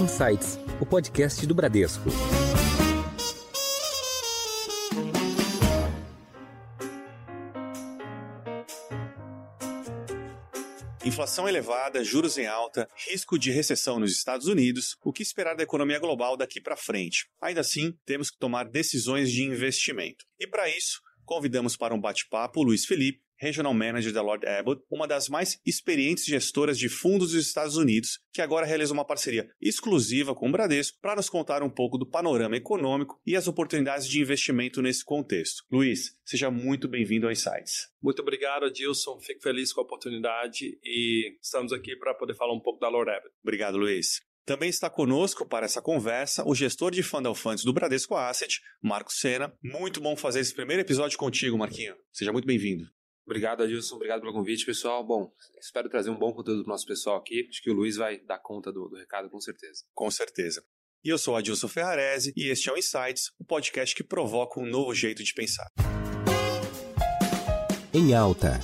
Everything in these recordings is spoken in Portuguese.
Insights, o podcast do Bradesco. Inflação elevada, juros em alta, risco de recessão nos Estados Unidos, o que esperar da economia global daqui para frente? Ainda assim, temos que tomar decisões de investimento. E para isso, convidamos para um bate-papo Luiz Felipe, Regional Manager da Lord Abbott, uma das mais experientes gestoras de fundos dos Estados Unidos, que agora realiza uma parceria exclusiva com o Bradesco para nos contar um pouco do panorama econômico e as oportunidades de investimento nesse contexto. Luiz, seja muito bem-vindo ao Insights. Muito obrigado, Adilson. Fico feliz com a oportunidade e estamos aqui para poder falar um pouco da Lord Abbott. Obrigado, Luiz. Também está conosco para essa conversa o gestor de Fund Funds do Bradesco Asset, Marco Sena. Muito bom fazer esse primeiro episódio contigo, Marquinho. Seja muito bem-vindo. Obrigado, Adilson. Obrigado pelo convite, pessoal. Bom, espero trazer um bom conteúdo para o nosso pessoal aqui. Acho que o Luiz vai dar conta do, do recado, com certeza. Com certeza. E eu sou Adilson Ferrarese e este é o Insights, o podcast que provoca um novo jeito de pensar. Em alta.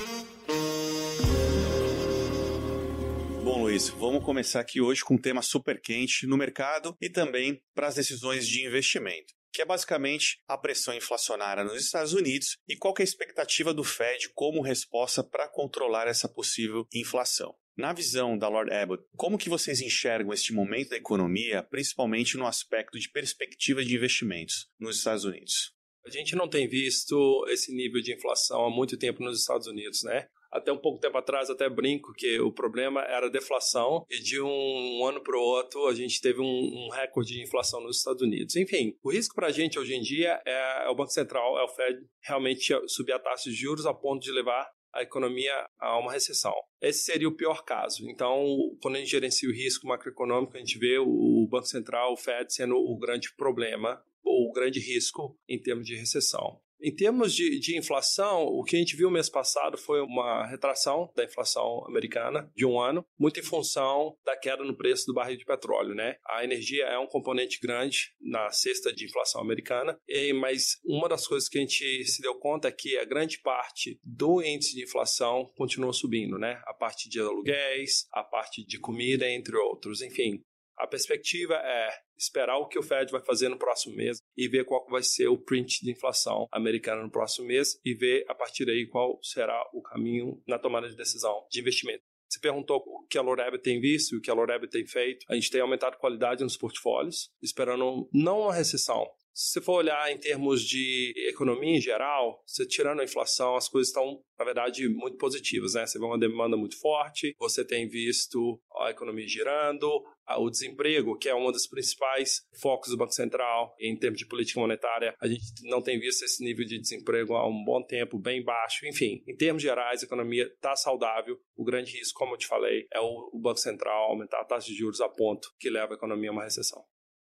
Bom, Luiz, vamos começar aqui hoje com um tema super quente no mercado e também para as decisões de investimento que é basicamente a pressão inflacionária nos Estados Unidos e qual é a expectativa do Fed como resposta para controlar essa possível inflação. Na visão da Lord Abbott, como que vocês enxergam este momento da economia, principalmente no aspecto de perspectiva de investimentos nos Estados Unidos? A gente não tem visto esse nível de inflação há muito tempo nos Estados Unidos, né? Até um pouco tempo atrás até brinco que o problema era deflação e de um, um ano para o outro a gente teve um, um, recorde de inflação nos Estados Unidos. Enfim, o risco para a gente hoje em dia é, é o Banco Central, é o Fed realmente subir a taxa de juros a ponto de levar a economia a uma recessão. Esse seria o pior caso. Então, quando a gente gerencia o risco macroeconômico, a gente vê o Banco Central, o Fed, sendo o grande problema ou o grande risco em termos de recessão. Em termos de, de, inflação, o que a gente viu mês passado foi uma retração da inflação americana de um ano, muito em função da queda no preço do barril de petróleo. Né? A energia é um componente grande na cesta de inflação americana, e, mas uma das coisas que a gente se deu conta é que a grande parte do índice de inflação continua subindo, né? a parte de aluguéis, a parte de comida, entre outros. Enfim, a perspectiva é esperar o que o Fed vai fazer no próximo mês e ver qual vai ser o print de inflação americana no próximo mês e ver a partir daí qual será o caminho na tomada de decisão de investimento. Você perguntou o que a Loreb tem visto, o que a Loreb tem feito. A gente tem aumentado qualidade nos portfólios, esperando não uma recessão, se você for olhar em termos de economia em geral, você tirando a inflação, as coisas estão, na verdade, muito positivas, né? Você vê uma demanda muito forte, você tem visto a economia girando, o desemprego, que é um dos principais focos do Banco Central em termos de política monetária, a gente não tem visto esse nível de desemprego há um bom tempo, bem baixo. Enfim, em termos gerais, a economia está saudável. O grande risco, como eu te falei, é o Banco Central aumentar a taxa de juros a ponto que leva a economia a uma recessão.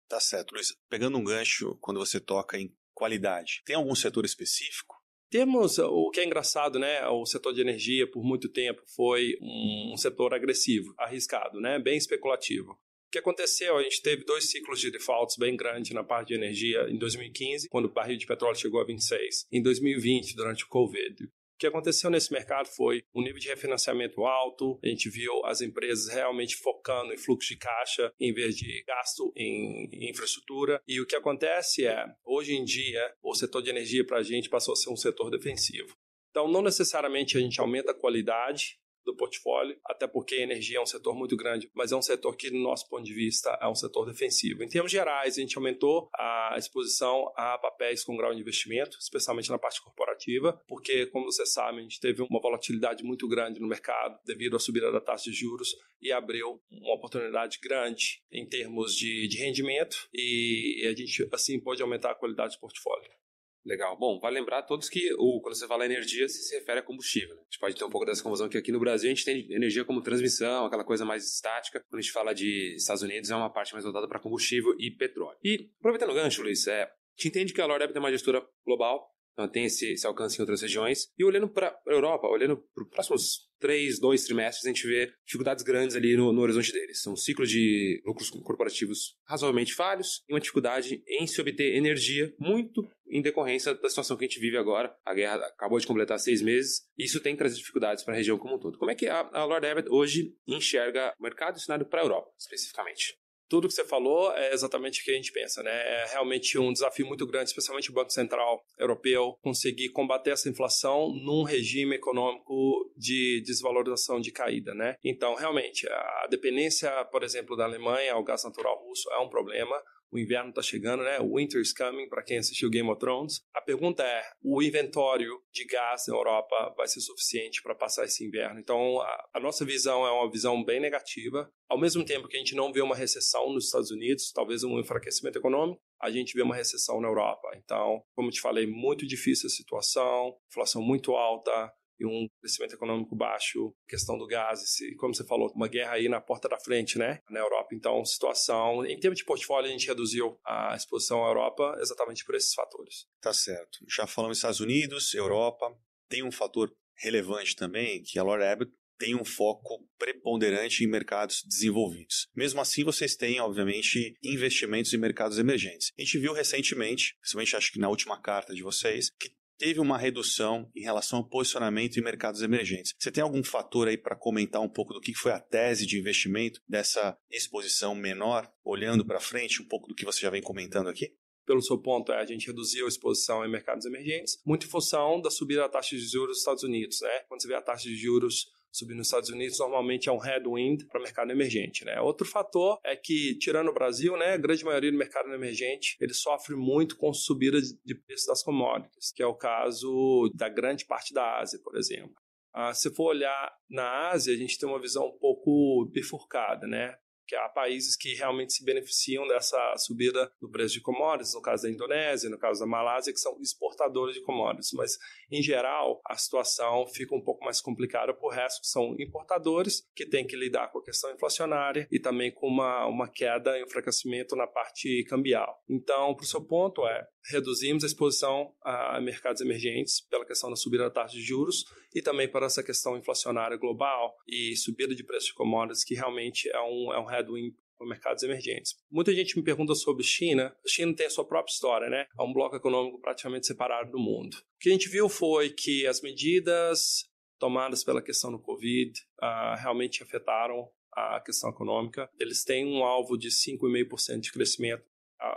Tá certo, Luiz. Pegando um gancho quando você toca em qualidade, tem algum setor específico? Temos o que é engraçado, né? O setor de energia por muito tempo foi um setor agressivo, arriscado, né? Bem especulativo. O que aconteceu? A gente teve dois ciclos de defaults bem grandes na parte de energia em 2015, quando o barril de petróleo chegou a 26, em 2020, durante o Covid. O que aconteceu nesse mercado foi um nível de refinanciamento alto, a gente viu as empresas realmente focando em fluxo de caixa em vez de gasto em infraestrutura. E o que acontece é, hoje em dia, o setor de energia para a gente passou a ser um setor defensivo. Então, não necessariamente a gente aumenta a qualidade do portfólio, até porque a energia é um setor muito grande, mas é um setor que, do nosso ponto de vista, é um setor defensivo. Em termos gerais, a gente aumentou a exposição a papéis com grau de investimento, especialmente na parte corporativa, porque, como você sabe, a gente teve uma volatilidade muito grande no mercado devido à subida da taxa de juros e abriu uma oportunidade grande em termos de, de rendimento e a gente, assim, pode aumentar a qualidade do portfólio. Legal. Bom, vale lembrar a todos que o, quando você fala energia, se, se refere a combustível. Né? A gente pode ter um pouco dessa confusão que aqui no Brasil a gente tem energia como transmissão, aquela coisa mais estática. Quando a gente fala de Estados Unidos, é uma parte mais voltada para combustível e petróleo. E, aproveitando o gancho, Luiz, é, a gente entende que a Lord tem uma gestora global, então tem esse, esse alcance em outras regiões. E olhando para a Europa, olhando para os próximos três, dois trimestres, a gente vê dificuldades grandes ali no, no horizonte deles. São um ciclo de lucros corporativos razoavelmente falhos e uma dificuldade em se obter energia muito em decorrência da situação que a gente vive agora. A guerra acabou de completar seis meses e isso tem trazido dificuldades para a região como um todo. Como é que a, a Lord Abbott hoje enxerga o mercado e o cenário para a Europa, especificamente? Tudo que você falou é exatamente o que a gente pensa, né? É realmente um desafio muito grande, especialmente o Banco Central Europeu, conseguir combater essa inflação num regime econômico de desvalorização de caída, né? Então, realmente, a dependência, por exemplo, da Alemanha ao gás natural russo é um problema o inverno está chegando, né? O winter is coming, para quem assistiu Game of Thrones. A pergunta é: o inventório de gás na Europa vai ser suficiente para passar esse inverno? Então, a, a, nossa visão é uma visão bem negativa. Ao mesmo tempo que a gente não vê uma recessão nos Estados Unidos, talvez um enfraquecimento econômico, a gente vê uma recessão na Europa. Então, como te falei, muito difícil a situação, inflação muito alta, e um crescimento econômico baixo, questão do gás, e como você falou, uma guerra aí na porta da frente, né, na Europa. Então, situação, em termos de portfólio, a gente reduziu a exposição à Europa exatamente por esses fatores. Tá certo. Já falamos Estados Unidos, Europa, tem um fator relevante também, que a Lord Abbott tem um foco preponderante em mercados desenvolvidos. Mesmo assim, vocês têm, obviamente, investimentos em mercados emergentes. A gente viu recentemente, principalmente acho que na última carta de vocês, que teve uma redução em relação ao posicionamento em mercados emergentes. Você tem algum fator aí para comentar um pouco do que foi a tese de investimento dessa exposição menor, olhando para frente, um pouco do que você já vem comentando aqui? pelo seu ponto, é, a gente reduziu a exposição em mercados emergentes, muito em função da subida da taxa de juros dos Estados Unidos. Né? Quando você vê a taxa de juros subir nos Estados Unidos normalmente é um headwind para o mercado emergente. Né? Outro fator é que, tirando o Brasil, né, a grande maioria do mercado emergente ele sofre muito com subida de preço das commodities, que é o caso da grande parte da Ásia, por exemplo. Ah, se for olhar na Ásia, a gente tem uma visão um pouco bifurcada, né? Que há países que realmente se beneficiam dessa subida do preço de commodities, no caso da Indonésia, no caso da Malásia, que são exportadores de commodities. Mas, em geral, a situação fica um pouco mais complicada para o resto, que são importadores, que têm que lidar com a questão inflacionária e também com uma, uma queda e um enfraquecimento na parte cambial. Então, para o seu ponto, é reduzimos a exposição a mercados emergentes pela questão da subida da taxa de juros e também para essa questão inflacionária global e subida de preços de commodities, que realmente é um, é um headwind para mercados emergentes. Muita gente me pergunta sobre China. A China tem a sua própria história, né? É um bloco econômico praticamente separado do mundo. O que a gente viu foi que as medidas tomadas pela questão do Covid uh, realmente afetaram a questão econômica. Eles têm um alvo de 5,5% de crescimento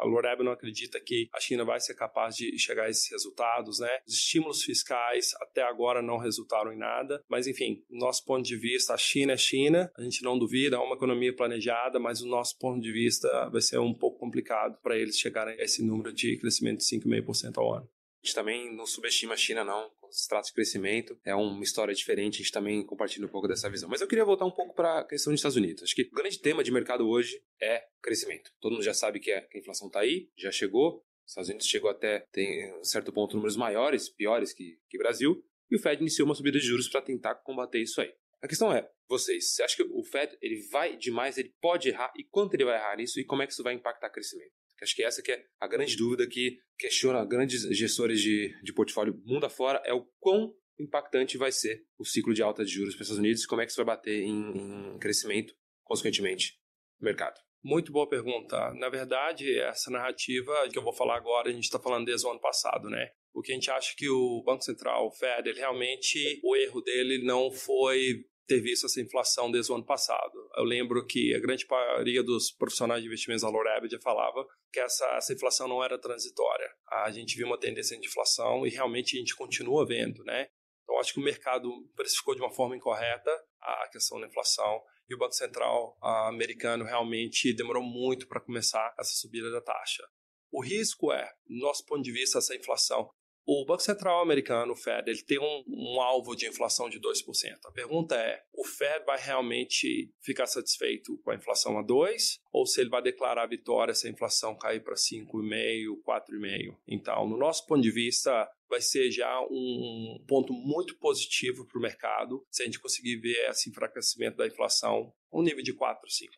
a Loreb não acredita que a China vai ser capaz de chegar a esses resultados, né? Os estímulos fiscais até agora não resultaram em nada, mas enfim, nosso ponto de vista, a China é China, a gente não duvida, é uma economia planejada, mas o nosso ponto de vista vai ser um pouco complicado para eles chegarem a esse número de crescimento de 5,5% ao ano. Gente também não subestima a China, não. Quando se trata de crescimento, é uma história diferente. A gente também compartilha um pouco dessa visão. Mas eu queria voltar um pouco para a questão dos Estados Unidos. Acho que o grande tema de mercado hoje é crescimento. Todo mundo já sabe que, é, que a inflação está aí, já chegou. Os Estados Unidos chegou até, tem um certo ponto, números maiores, piores que o Brasil. E o Fed iniciou uma subida de juros para tentar combater isso aí. A questão é, vocês, você acha que o Fed ele vai demais, ele pode errar e quanto ele vai errar nisso e como é que isso vai impactar o crescimento? Acho que essa que é a grande dúvida que questiona grandes gestores de, de portfólio mundo afora, é o quão impactante vai ser o ciclo de alta de juros para os Estados Unidos e como é que isso vai bater em, em crescimento, consequentemente, no mercado. Muito boa pergunta. Na verdade, essa narrativa que eu vou falar agora, a gente está falando desde o ano passado, né? O que a gente acha que o Banco Central, o Fed, ele realmente, o erro dele não foi ter visto essa inflação desde o ano passado. Eu lembro que a grande maioria dos profissionais de investimentos da Lord Abbott já falava que essa, essa inflação não era transitória. A gente viu uma tendência de inflação e realmente a gente continua vendo, né? Então, acho que o mercado precificou de uma forma incorreta a questão da inflação e o Banco Central americano realmente demorou muito para começar essa subida da taxa. O risco é, do nosso ponto de vista, essa inflação o Banco Central americano, o Fed, ele tem um, um, alvo de inflação de 2%. A pergunta é: o Fed vai realmente ficar satisfeito com a inflação a 2%? Ou se ele vai declarar a vitória se a inflação cair para 5,5%, 4,5%? Então, no nosso ponto de vista, vai ser já um ponto muito positivo para o mercado se a gente conseguir ver esse enfraquecimento da inflação um nível de 4, 5.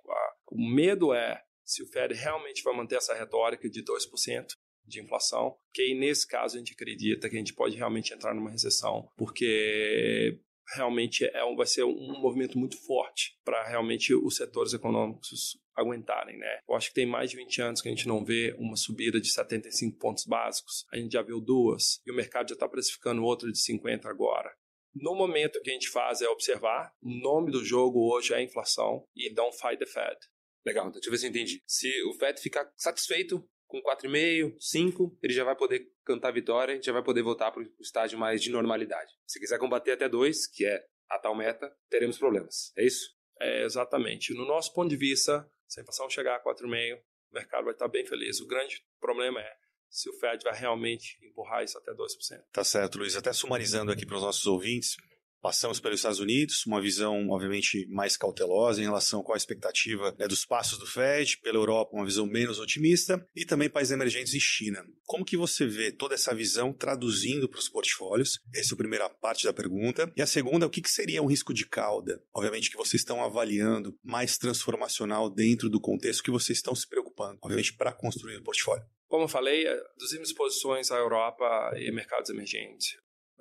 O medo é se o Fed realmente vai manter essa retórica de 2%, de inflação, que aí nesse caso a gente acredita que a gente pode realmente entrar numa recessão, porque realmente é um, vai ser um movimento muito forte para realmente os setores econômicos aguentarem, né? Eu acho que tem mais de 20 anos que a gente não vê uma subida de 75 pontos básicos. A gente já viu duas e o mercado já está precificando outra de 50 agora. No momento que a gente faz é observar, o nome do jogo hoje é inflação e don't fight the Fed. Legal, então deixa eu ver se eu entendi. Se o Fed ficar satisfeito com 4,5, 5, ele já vai poder cantar vitória, a gente já vai poder voltar para o estágio mais de normalidade. Se quiser combater até 2, que é a tal meta, teremos problemas. É isso? É, exatamente. No nosso ponto de vista, se a inflação chegar a 4,5, o mercado vai estar bem feliz. O grande problema é se o Fed vai realmente empurrar isso até 2%. Tá certo, Luiz. Até sumarizando aqui para os nossos ouvintes, Passamos pelos Estados Unidos, uma visão, obviamente, mais cautelosa em relação com a expectativa né, dos passos do Fed, pela Europa, uma visão menos otimista, e também países emergentes e China. Como que você vê toda essa visão traduzindo para os portfólios? Essa é a primeira parte da pergunta. E a segunda, o que, que seria um risco de cauda? Obviamente que vocês estão avaliando mais transformacional dentro do contexto que vocês estão se preocupando, obviamente, para construir o portfólio. Como eu falei, reduzimos exposições à Europa e mercados emergentes.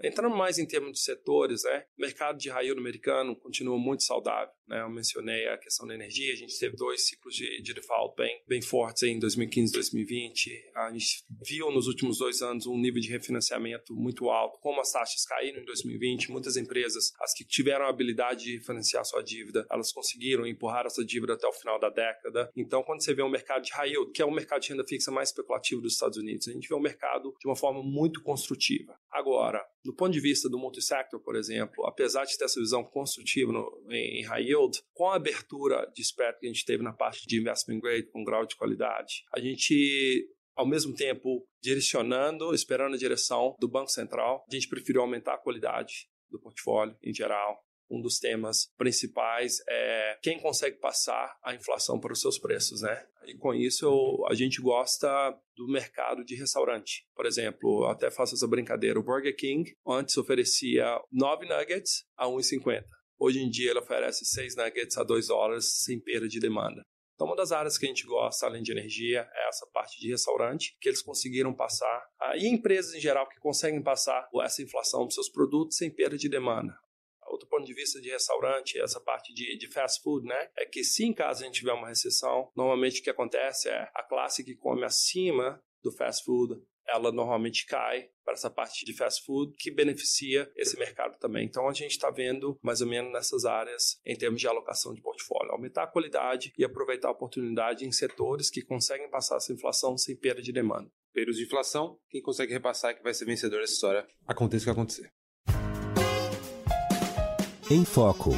Entrando mais em termos de setores, né? O mercado de raio americano continua muito saudável. Né? Eu mencionei a questão da energia, a gente teve dois ciclos de, de default bem, bem fortes em 2015 e 2020. A gente viu nos últimos dois anos um nível de refinanciamento muito alto. Como as taxas caíram em 2020, muitas empresas, as que tiveram a habilidade de refinanciar sua dívida, elas conseguiram empurrar essa dívida até o final da década. Então, quando você vê um mercado de yield, que é o mercado de renda fixa mais especulativo dos Estados Unidos, a gente vê o um mercado de uma forma muito construtiva. Agora, do ponto de vista do multisector, por exemplo, apesar de ter essa visão construtiva no, em, em high yield, com a abertura de spread que a gente teve na parte de investment grade com grau de qualidade, a gente ao mesmo tempo direcionando, esperando a direção do Banco Central, a gente preferiu aumentar a qualidade do portfólio em geral, um dos temas principais é quem consegue passar a inflação para os seus preços, né? E com isso eu, a gente gosta do mercado de restaurante. Por exemplo, até faço essa brincadeira, o Burger King antes oferecia 9 nuggets a 1,50. Hoje em dia ele oferece 6 nuggets a 2 dólares sem perda de demanda. Então, uma das áreas que a gente gosta, além de energia, é essa parte de restaurante, que eles conseguiram passar, e empresas em geral que conseguem passar essa inflação dos seus produtos sem perda de demanda outro ponto de vista de restaurante, essa parte de, de fast food, né? É que se em caso a gente tiver uma recessão, normalmente o que acontece é a classe que come acima do fast food, ela normalmente cai para essa parte de fast food que beneficia esse mercado também. Então a gente está vendo mais ou menos nessas áreas em termos de alocação de portfólio, aumentar a qualidade e aproveitar a oportunidade em setores que conseguem passar essa inflação sem perda de demanda. Períodos de inflação, quem consegue repassar é que vai ser vencedor dessa história, aconteça o que acontecer. Em Foco.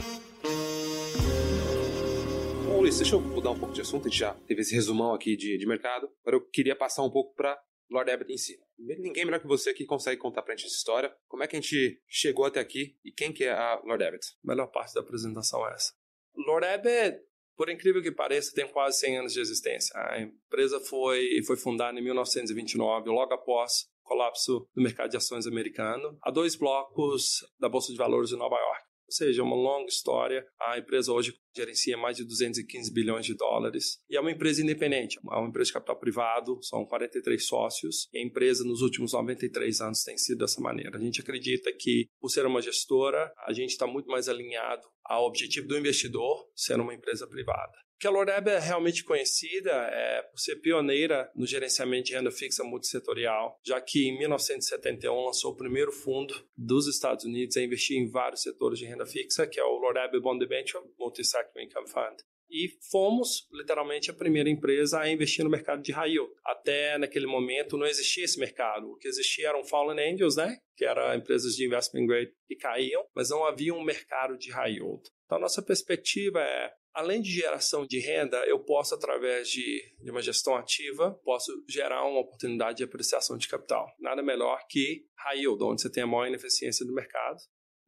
Bom, Luiz, deixa eu mudar um pouco de assunto. A gente já teve esse resumão aqui de, de mercado. Agora eu queria passar um pouco para Lord Abbott em si. Ninguém melhor que você que consegue contar pra gente essa história. Como é que a gente chegou até aqui e quem que é a Lord Abbott? A melhor parte da apresentação é essa. Lord Abbott, por incrível que pareça, tem quase 100 anos de existência. A empresa foi, foi fundada em 1929, logo após o colapso do mercado de ações americano, a dois blocos da Bolsa de Valores de Nova York. Ou seja, é uma longa história. A empresa hoje gerencia mais de 215 bilhões de dólares. E é uma empresa independente, é uma empresa de capital privado, são 43 sócios. E a empresa nos últimos 93 anos tem sido dessa maneira. A gente acredita que, por ser uma gestora, a gente está muito mais alinhado ao objetivo do investidor, sendo uma empresa privada que a Loreb é realmente conhecida é por ser pioneira no gerenciamento de renda fixa multissetorial, já que em 1971 lançou o primeiro fundo dos Estados Unidos a investir em vários setores de renda fixa, que é o Loreb Bond Debenture Multisector Income Fund. E fomos, literalmente, a primeira empresa a investir no mercado de yield. Até naquele momento não existia esse mercado. O que existia eram fallen angels, né? Que eram empresas de investment grade que caíam, mas não havia um mercado de yield. Então, a nossa perspectiva é Além de geração de renda, eu posso, através de, de, uma gestão ativa, posso gerar uma oportunidade de apreciação de capital. Nada melhor que high yield, onde você tem a maior ineficiência do mercado.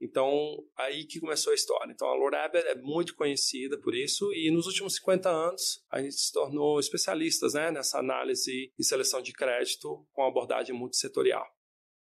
Então, aí que começou a história. Então, a Lorab é muito conhecida por isso e nos últimos 50 anos a gente se tornou especialistas né, nessa análise e seleção de crédito com abordagem multissetorial.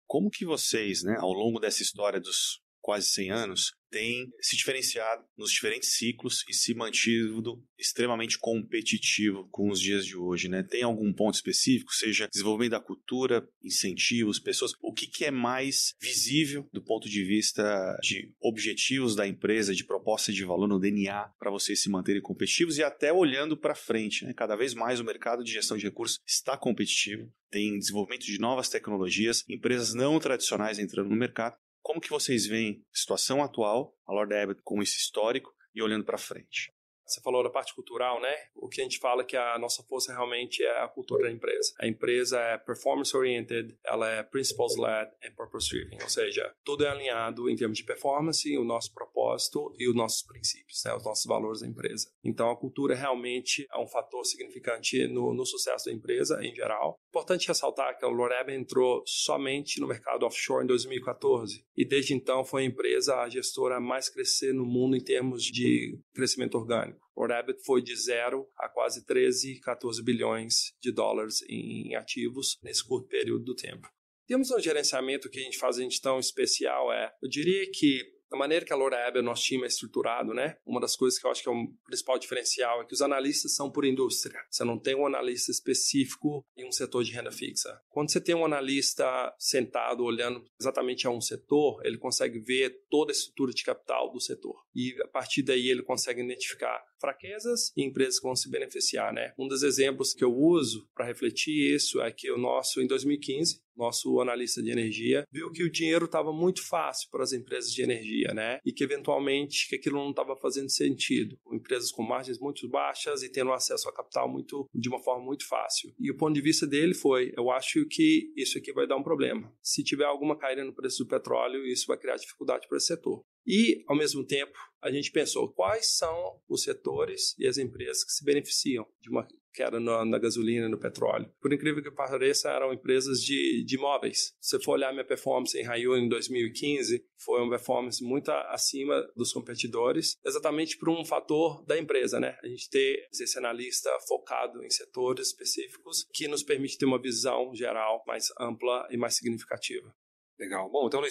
Como que vocês, né, ao longo dessa história dos quase 100 anos, tem se diferenciado nos diferentes ciclos e se mantido extremamente competitivo com os dias de hoje, né? Tem algum ponto específico, seja desenvolvimento da cultura, incentivos, pessoas, o que, que é mais visível do ponto de vista de objetivos da empresa, de proposta de valor no DNA para vocês se manterem competitivos e até olhando para frente, né? Cada vez mais o mercado de gestão de recursos está competitivo, tem desenvolvimento de novas tecnologias, empresas não tradicionais entrando no mercado como que vocês veem a situação atual, a Lord Abbott com esse histórico e olhando para frente? Você falou da parte cultural, né? O que a gente fala que a nossa força realmente é a cultura da empresa. A empresa é performance oriented, ela é principles led and purpose driven, ou seja, tudo é alinhado em termos de performance, o nosso propósito e os nossos princípios, né? os nossos valores da empresa. Então a cultura realmente é um fator significante no, no sucesso da empresa em geral. Importante ressaltar que a Loreb entrou somente no mercado offshore em 2014 e desde então foi a empresa a gestora mais crescer no mundo em termos de crescimento orgânico. O Rabbit foi de zero a quase 13, 14 bilhões de dólares em ativos nesse curto período do tempo. Temos um gerenciamento que a gente faz gente tão especial é, eu diria que da maneira que a Loura Eber, nosso time é estruturado, né? Uma das coisas que eu acho que é o um principal diferencial é que os analistas são por indústria. Você não tem um analista específico em um setor de renda fixa. Quando você tem um analista sentado olhando exatamente a um setor, ele consegue ver toda a estrutura de capital do setor. E a partir daí ele consegue identificar fraquezas e empresas que vão se beneficiar, né? Um dos exemplos que eu uso para refletir isso é que o nosso, em 2015, nosso analista de energia, viu que o dinheiro estava muito fácil para as empresas de energia, né? E que eventualmente que aquilo não estava fazendo sentido. Empresas com margens muito baixas e tendo acesso a capital muito de uma forma muito fácil. E o ponto de vista dele foi: eu acho que isso aqui vai dar um problema. Se tiver alguma caída no preço do petróleo, isso vai criar dificuldade para esse setor. E, ao mesmo tempo, a gente pensou quais são os setores e as empresas que se beneficiam de uma queda na, na gasolina, no petróleo. Por incrível que pareça, eram empresas de, de imóveis. Se você for olhar minha performance em Raio em 2015, foi uma performance muito acima dos competidores, exatamente por um fator da empresa, né? A gente ter esse analista focado em setores específicos que nos permite ter uma visão geral mais ampla e mais significativa. Legal. Bom, então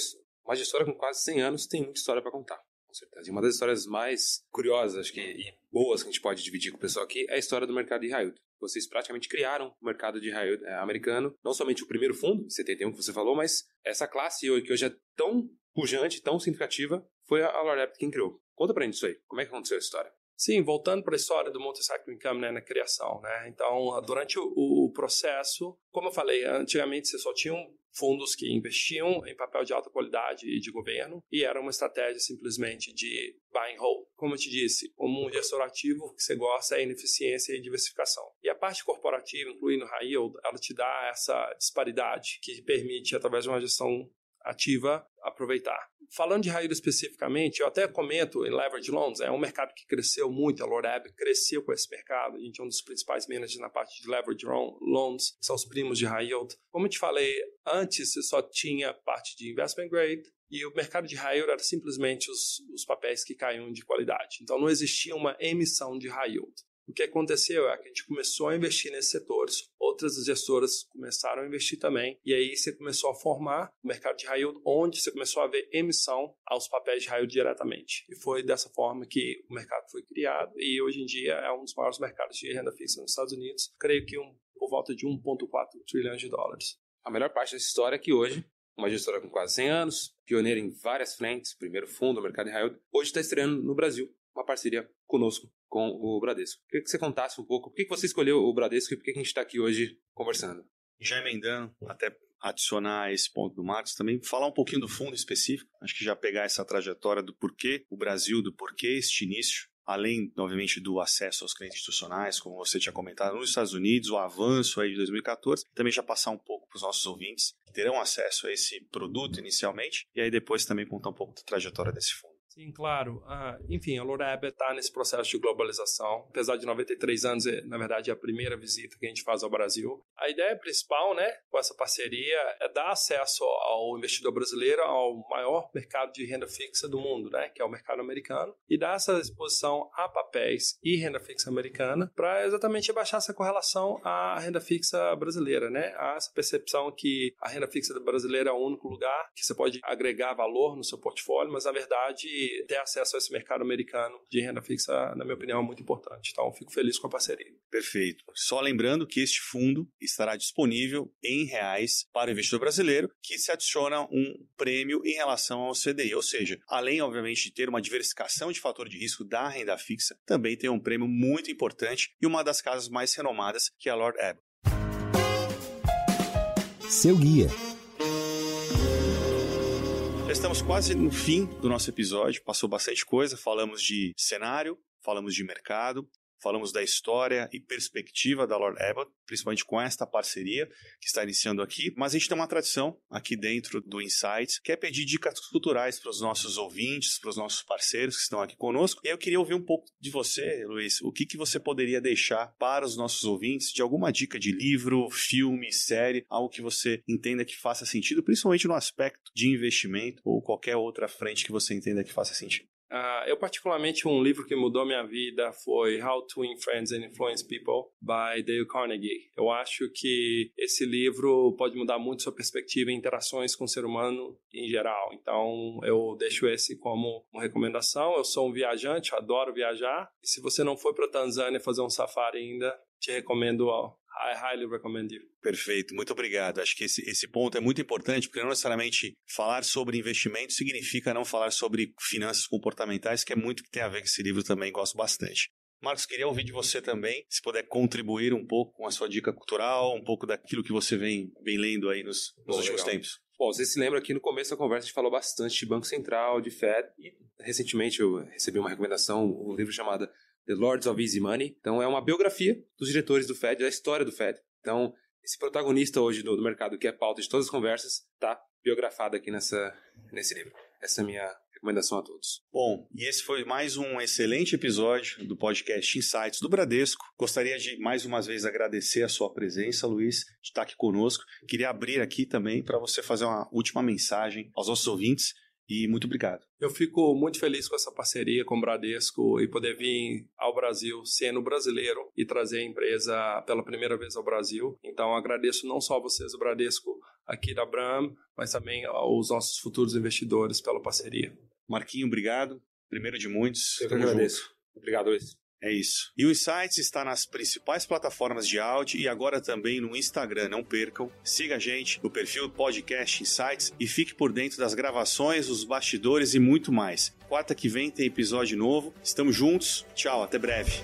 uma gestora com quase 100 anos tem muita história para contar, com certeza. E uma das histórias mais curiosas acho que, e boas que a gente pode dividir com o pessoal aqui é a história do mercado de high Vocês praticamente criaram o mercado de high é, americano, não somente o primeiro fundo, em 71 que você falou, mas essa classe que hoje é tão pujante, tão significativa, foi a Lord quem criou. Conta pra gente isso aí. Como é que aconteceu a história? Sim, voltando para a história do multi-sector income né, na criação, né? Então, durante o, o, processo, como eu falei, antigamente você só tinha fundos que investiam em papel de alta qualidade e de governo, e era uma estratégia simplesmente de buy and hold. Como eu te disse, como um gestor ativo, que você gosta é ineficiência e diversificação. E a parte corporativa, incluindo high yield, ela te dá essa disparidade que permite, através de uma gestão ativa, aproveitar. Falando de raio especificamente, eu até comento em leverage loans, é um mercado que cresceu muito, a Loreb cresceu com esse mercado, a gente é um dos principais managers na parte de leverage loans, que são os primos de high yield. Como eu te falei, antes você só tinha parte de investment grade, e o mercado de high yield era simplesmente os, os papéis que caíam de qualidade. Então não existia uma emissão de high yield. O que aconteceu é que a gente começou a investir nesses setores, outras gestoras começaram a investir também, e aí você começou a formar o mercado de yield, onde você começou a ver emissão aos papéis de yield diretamente. E foi dessa forma que o mercado foi criado, e hoje em dia é um dos maiores mercados de renda fixa nos Estados Unidos, creio que um, por volta de 1,4 trilhões de dólares. A melhor parte dessa história é que hoje uma gestora com quase 100 anos, pioneira em várias frentes, primeiro fundo, mercado de yield, hoje está estreando no Brasil uma parceria conosco com o Bradesco. Queria que você contasse um pouco por que você escolheu o Bradesco e por que a gente está aqui hoje conversando. Já emendando, até adicionar esse ponto do Marcos também, falar um pouquinho do fundo específico, acho que já pegar essa trajetória do porquê o Brasil, do porquê este início, além, obviamente, do acesso aos clientes institucionais, como você tinha comentado, nos Estados Unidos, o avanço aí de 2014, também já passar um pouco para os nossos ouvintes que terão acesso a esse produto inicialmente, e aí depois também contar um pouco da trajetória desse fundo. Sim, claro. Ah, enfim, a Loreb está nesse processo de globalização. Apesar de 93 anos, é, na verdade, é a primeira visita que a gente faz ao Brasil. A ideia principal, né, com essa parceria, é dar acesso ao investidor brasileiro ao maior mercado de renda fixa do mundo, né, que é o mercado americano, e dar essa exposição a papéis e renda fixa americana para exatamente baixar essa correlação à renda fixa brasileira, né, a essa percepção que a renda fixa brasileira é o único lugar que você pode agregar valor no seu portfólio, mas na verdade ter acesso a esse mercado americano de renda fixa, na minha opinião, é muito importante. Então, fico feliz com a parceria. Perfeito. Só lembrando que este fundo estará disponível em reais para o investidor brasileiro, que se adiciona um prêmio em relação ao CDI. Ou seja, além, obviamente, de ter uma diversificação de fator de risco da renda fixa, também tem um prêmio muito importante e uma das casas mais renomadas, que é a Lord Abbott. Seu guia já estamos quase no fim do nosso episódio, passou bastante coisa, falamos de cenário, falamos de mercado, falamos da história e perspectiva da Lord Abbott, principalmente com esta parceria que está iniciando aqui. Mas a gente tem uma tradição aqui dentro do Insights, que é pedir dicas culturais para os nossos ouvintes, para os nossos parceiros que estão aqui conosco. E eu queria ouvir um pouco de você, Luiz. O que, que você poderia deixar para os nossos ouvintes de alguma dica de livro, filme, série, algo que você entenda que faça sentido, principalmente no aspecto de investimento ou qualquer outra frente que você entenda que faça sentido? Uh, eu, particularmente, um livro que mudou minha vida foi How to Win Friends and Influence People, by Dale Carnegie. Eu acho que esse livro pode mudar muito sua perspectiva em interações com o ser humano em geral. Então, eu deixo esse como uma recomendação. Eu sou um viajante, adoro viajar. E se você não foi para Tanzânia fazer um safari ainda, te recomendo ó, I highly recommend you. Perfeito, muito obrigado. Acho que esse, esse ponto é muito importante, porque não necessariamente falar sobre investimento significa não falar sobre finanças comportamentais, que é muito que tem a ver com esse livro também, gosto bastante. Marcos, queria ouvir de você também, se puder contribuir um pouco com a sua dica cultural, um pouco daquilo que você vem, vem lendo aí nos, nos últimos legal. tempos. Bom, você se lembra que no começo da conversa a gente falou bastante de Banco Central, de Fed, e recentemente eu recebi uma recomendação, um livro chamado The Lords of Easy Money. Então é uma biografia dos diretores do Fed, da história do Fed. Então, esse protagonista hoje do, do mercado, que é pauta de todas as conversas, está biografado aqui nessa, nesse livro. Essa é a minha recomendação a todos. Bom, e esse foi mais um excelente episódio do podcast Insights do Bradesco. Gostaria de mais uma vez agradecer a sua presença, Luiz, de estar aqui conosco. Queria abrir aqui também para você fazer uma última mensagem aos nossos ouvintes e muito obrigado. Eu fico muito feliz com essa parceria com o Bradesco e poder vir ao Brasil sendo brasileiro e trazer a empresa pela primeira vez ao Brasil. Então agradeço não só a vocês, o Bradesco aqui da Bram, mas também aos nossos futuros investidores pela parceria. Marquinho, obrigado. Primeiro de muitos. Eu que agradeço. Junto. Obrigado, Luiz. É isso. E o Insights está nas principais plataformas de áudio e agora também no Instagram. Não percam. Siga a gente no perfil Podcast Insights e fique por dentro das gravações, os bastidores e muito mais. Quarta que vem tem episódio novo. Estamos juntos. Tchau, até breve.